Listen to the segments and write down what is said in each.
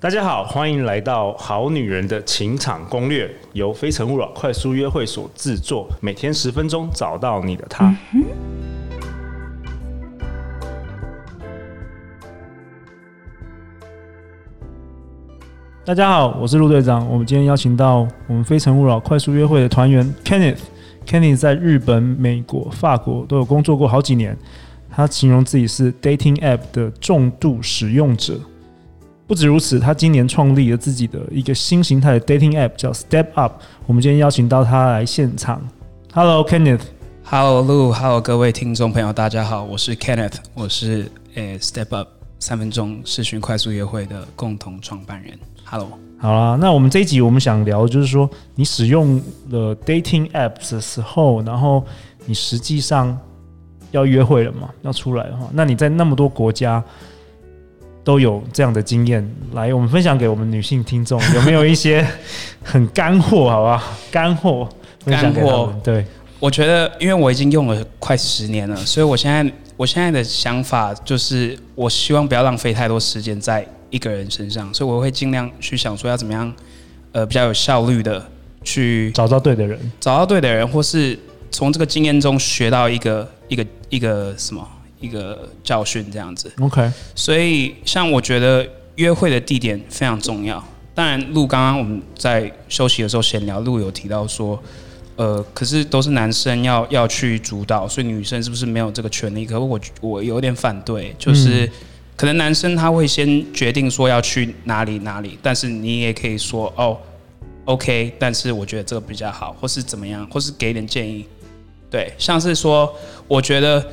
大家好，欢迎来到《好女人的情场攻略》，由非诚勿扰快速约会所制作，每天十分钟，找到你的他。大家好，我是陆队长。我们今天邀请到我们非诚勿扰快速约会的团员 Kenneth。Kenneth 在日本、美国、法国都有工作过好几年。他形容自己是 Dating App 的重度使用者。不止如此，他今年创立了自己的一个新形态的 dating app，叫 Step Up。我们今天邀请到他来现场。Hello，Kenneth。Hello，Lu，Hello，各位听众朋友，大家好，我是 Kenneth，我是诶 Step Up 三分钟视讯快速约会的共同创办人。Hello，好啦，那我们这一集我们想聊的就是说，你使用了 dating apps 的时候，然后你实际上要约会了嘛，要出来的话，那你在那么多国家。都有这样的经验，来，我们分享给我们女性听众，有没有一些 很干货？好吧，干货，干货。对，我觉得，因为我已经用了快十年了，所以我现在，我现在的想法就是，我希望不要浪费太多时间在一个人身上，所以我会尽量去想说要怎么样，呃，比较有效率的去找到对的人，找到对的人，或是从这个经验中学到一个一个一个什么。一个教训这样子，OK。所以像我觉得约会的地点非常重要。当然，路刚刚我们在休息的时候闲聊，路有提到说，呃，可是都是男生要要去主导，所以女生是不是没有这个权利？可是我我有点反对，就是可能男生他会先决定说要去哪里哪里，但是你也可以说哦，OK，但是我觉得这个比较好，或是怎么样，或是给点建议。对，像是说，我觉得。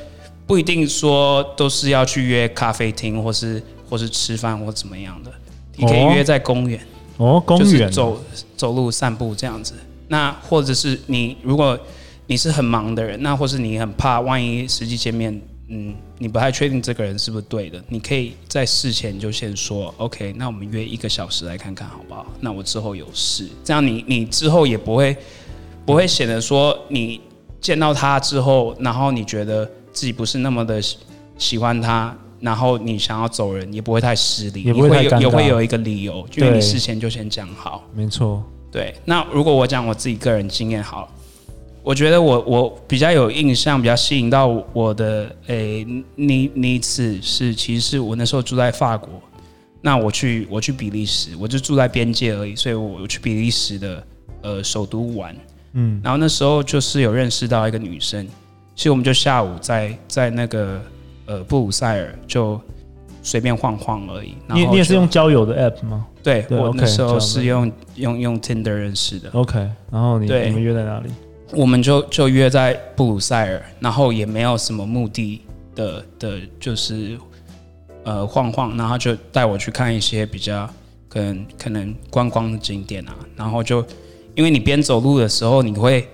不一定说都是要去约咖啡厅，或是或是吃饭或怎么样的，你可以约在公园哦，公园就是走走路散步这样子。那或者是你如果你是很忙的人，那或是你很怕万一实际见面，嗯，你不太确定这个人是不是对的，你可以在事前就先说，OK，那我们约一个小时来看看好不好？那我之后有事，这样你你之后也不会不会显得说你见到他之后，然后你觉得。自己不是那么的喜欢他，然后你想要走人，也不会太失礼，也不会太尴尬，也会有一个理由，因为你事前就先讲好。没错，对。那如果我讲我自己个人经验好，我觉得我我比较有印象，比较吸引到我的诶那那一次是，其实是我那时候住在法国，那我去我去比利时，我就住在边界而已，所以我去比利时的呃首都玩，嗯，然后那时候就是有认识到一个女生。其实我们就下午在在那个呃布鲁塞尔就随便晃晃而已。你你也是用交友的 app 吗？对，对我那时候是用用用 Tinder 认识的。OK，然后你对你们约在哪里？我们就就约在布鲁塞尔，然后也没有什么目的的的，就是呃晃晃，然后就带我去看一些比较可能可能观光的景点啊。然后就因为你边走路的时候，你会。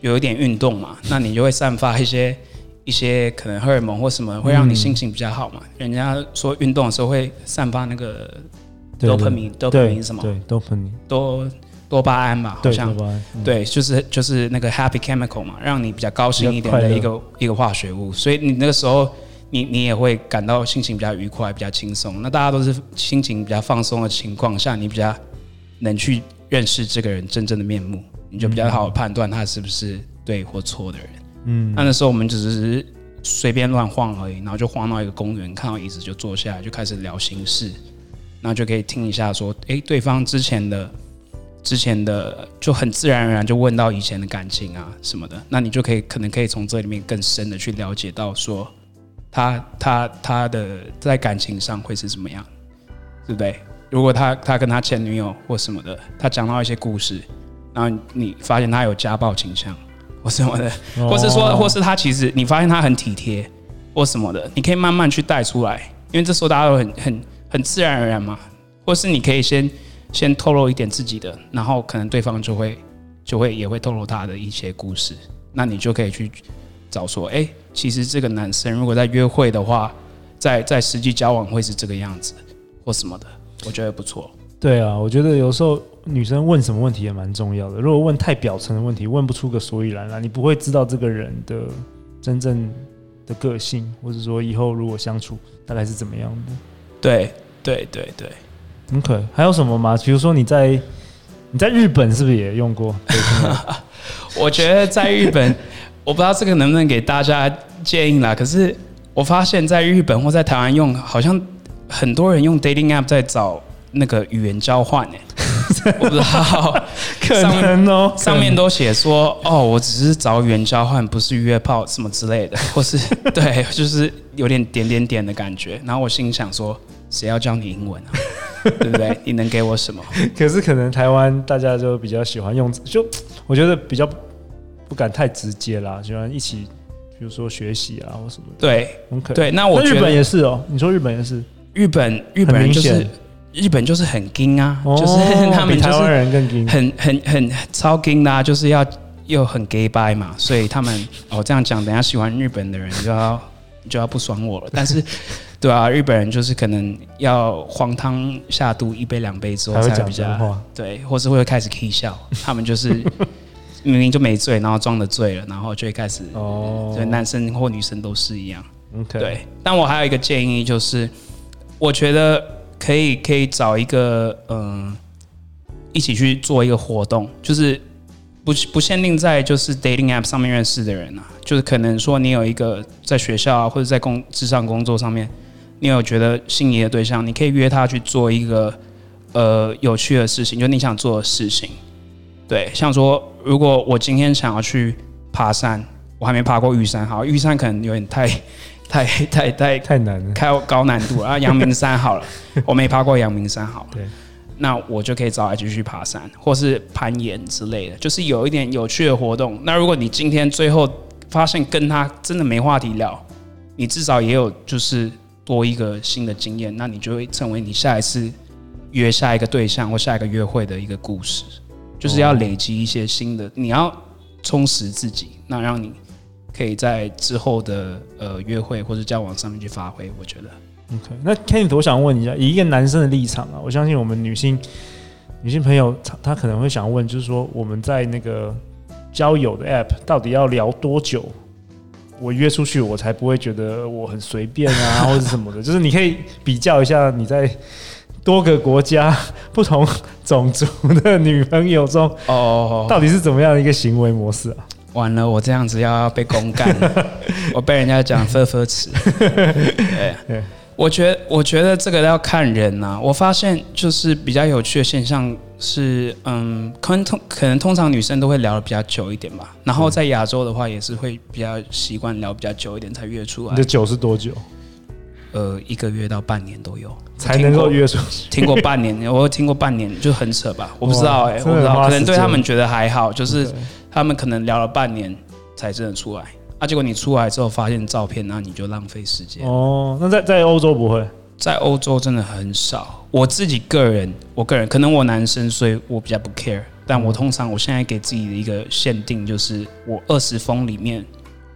有一点运动嘛，那你就会散发一些一些可能荷尔蒙或什么，会让你心情比较好嘛。人家说运动的时候会散发那个多巴胺，多巴胺什么？对，多巴胺，多多巴胺嘛，好像对，就是就是那个 happy chemical 嘛，让你比较高兴一点的一个一个化学物。所以你那个时候，你你也会感到心情比较愉快，比较轻松。那大家都是心情比较放松的情况下，你比较能去认识这个人真正的面目。你就比较好判断他是不是对或错的人。嗯，那那时候我们只是随便乱晃而已，然后就晃到一个公园，看到椅子就坐下来，就开始聊心事，然后就可以听一下说，诶，对方之前的、之前的就很自然而然就问到以前的感情啊什么的，那你就可以可能可以从这里面更深的去了解到说，他他他的在感情上会是怎么样，对不对？如果他他跟他前女友或什么的，他讲到一些故事。然后你发现他有家暴倾向，或什么的，或是说，或是他其实你发现他很体贴，或什么的，你可以慢慢去带出来，因为这时候大家都很很很自然而然嘛。或是你可以先先透露一点自己的，然后可能对方就会就会也会透露他的一些故事，那你就可以去找说，哎，其实这个男生如果在约会的话，在在实际交往会是这个样子，或什么的，我觉得不错。对啊，我觉得有时候女生问什么问题也蛮重要的。如果问太表层的问题，问不出个所以然来，你不会知道这个人的真正的个性，或者说以后如果相处大概是怎么样的。对对对对，OK，还有什么吗？比如说你在你在日本是不是也用过？我觉得在日本，我不知道这个能不能给大家建议啦。可是我发现在日本或在台湾用，好像很多人用 dating app 在找那个语言交换诶。我不知道，可能哦，上面都写说哦，我只是找语言交换，不是约炮什么之类的，或是对，就是有点点点点的感觉。然后我心想说，谁要教你英文啊？对不对？你能给我什么？可是可能台湾大家就比较喜欢用，就我觉得比较不敢太直接啦，喜欢一起，比如说学习啊或什么的。对很可。对，那我日本也是哦。你说日本也是？日本日本人就是。日本就是很精啊，哦、就是他们就是很很很超精的，啊，就是要又很 gay bye 嘛，所以他们哦这样讲，等下喜欢日本的人就要就要不爽我了。但是，对啊，日本人就是可能要黄汤下肚一杯两杯之后才比较对，或是会开始 k 笑。他们就是 明明就没醉，然后装的醉了，然后就会开始哦，对，男生或女生都是一样。Okay. 对，但我还有一个建议就是，我觉得。可以可以找一个嗯，一起去做一个活动，就是不不限定在就是 dating app 上面认识的人啊，就是可能说你有一个在学校啊或者在工职场工作上面，你有觉得心仪的对象，你可以约他去做一个呃有趣的事情，就你想做的事情。对，像说如果我今天想要去爬山，我还没爬过玉山，好，玉山可能有点太。太太太太难了，开高难度啊！阳明山好了，我没爬过阳明山好了，对，那我就可以找来继续爬山，或是攀岩之类的，就是有一点有趣的活动。那如果你今天最后发现跟他真的没话题聊，你至少也有就是多一个新的经验，那你就会成为你下一次约下一个对象或下一个约会的一个故事，就是要累积一些新的，你要充实自己，那让你。可以在之后的呃约会或者交往上面去发挥，我觉得。OK，那 Kenneth，我想问一下，以一个男生的立场啊，我相信我们女性女性朋友，她她可能会想问，就是说我们在那个交友的 App 到底要聊多久？我约出去，我才不会觉得我很随便啊，或者什么的。就是你可以比较一下你在多个国家不同种族的女朋友中，哦，到底是怎么样的一个行为模式啊？完了，我这样子要被公干了，我被人家讲呵呵词。对，我觉得，我觉得这个要看人呐、啊。我发现就是比较有趣的现象是，嗯，可能通可能通常女生都会聊的比较久一点吧。然后在亚洲的话，也是会比较习惯聊比较久一点才约出来。你的久是多久？呃，一个月到半年都有才能够约出去。听过半年，我听过半年就很扯吧？我不知道哎、欸，我不知道，可能对他们觉得还好，就是。他们可能聊了半年才真的出来，啊，结果你出来之后发现照片，那你就浪费时间。哦，那在在欧洲不会，在欧洲真的很少。我自己个人，我个人可能我男生，所以我比较不 care。但我通常我现在给自己的一个限定就是，我二十封里面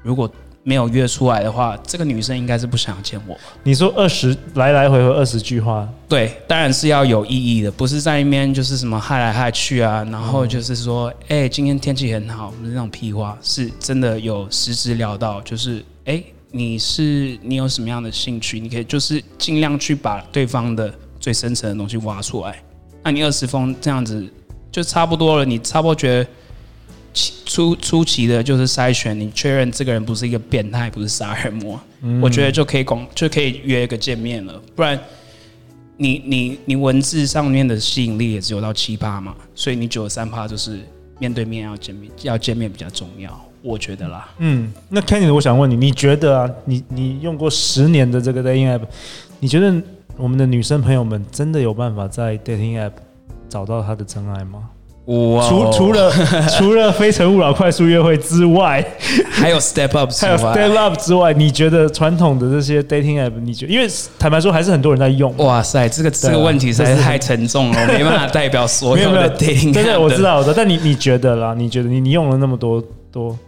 如果。没有约出来的话，这个女生应该是不想要见我。你说二十来来回回二十句话，对，当然是要有意义的，不是在那边就是什么嗨来嗨去啊，然后就是说，哎、欸，今天天气很好，不是那种屁话，是真的有实质聊到，就是，哎、欸，你是你有什么样的兴趣？你可以就是尽量去把对方的最深层的东西挖出来。那你二十封这样子就差不多了，你差不多觉得。初初期的就是筛选，你确认这个人不是一个变态，不是杀人魔，嗯、我觉得就可以广就可以约一个见面了。不然你，你你你文字上面的吸引力也只有到七八嘛，所以你九十三趴就是面对面要见面，要见面比较重要，我觉得啦。嗯，那 Kenny，我想问你，你觉得啊，你你用过十年的这个 dating app，你觉得我们的女生朋友们真的有办法在 dating app 找到她的真爱吗？哇除除了 除了非诚勿扰快速约会之外，还有 Step Up，还有 Step Up 之外，你觉得传统的这些 dating app，你觉得因为坦白说还是很多人在用。哇塞，这个这个问题实在是太沉重了，我没办法代表所有的 dating app。真的，我知道的，但你你觉得啦？你觉得你你用了那么多多，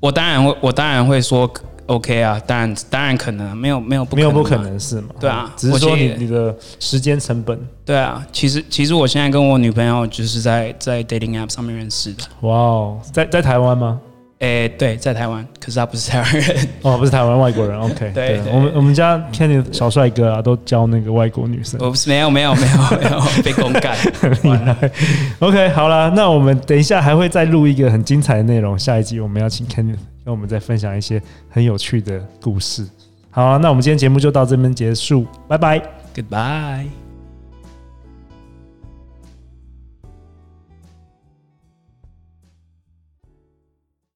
我当然会，我当然会说。OK 啊，当然当然可能没有没有不可能，没有不可能是吗？对啊，只是说你你的时间成本。对啊，其实其实我现在跟我女朋友就是在在 dating app 上面认识的。哇哦，在在台湾吗？诶，对，在台湾，可是他不是台湾人 哦，不是台湾外国人。OK，对，我们我们家 Kenny 小帅哥啊，都教那个外国女生。我不是没有没有没有没有 被公干，很厉害。OK，好了，那我们等一下还会再录一个很精彩的内容，下一集我们要请 Kenny 跟我们再分享一些很有趣的故事。好，那我们今天节目就到这边结束，拜拜，Goodbye。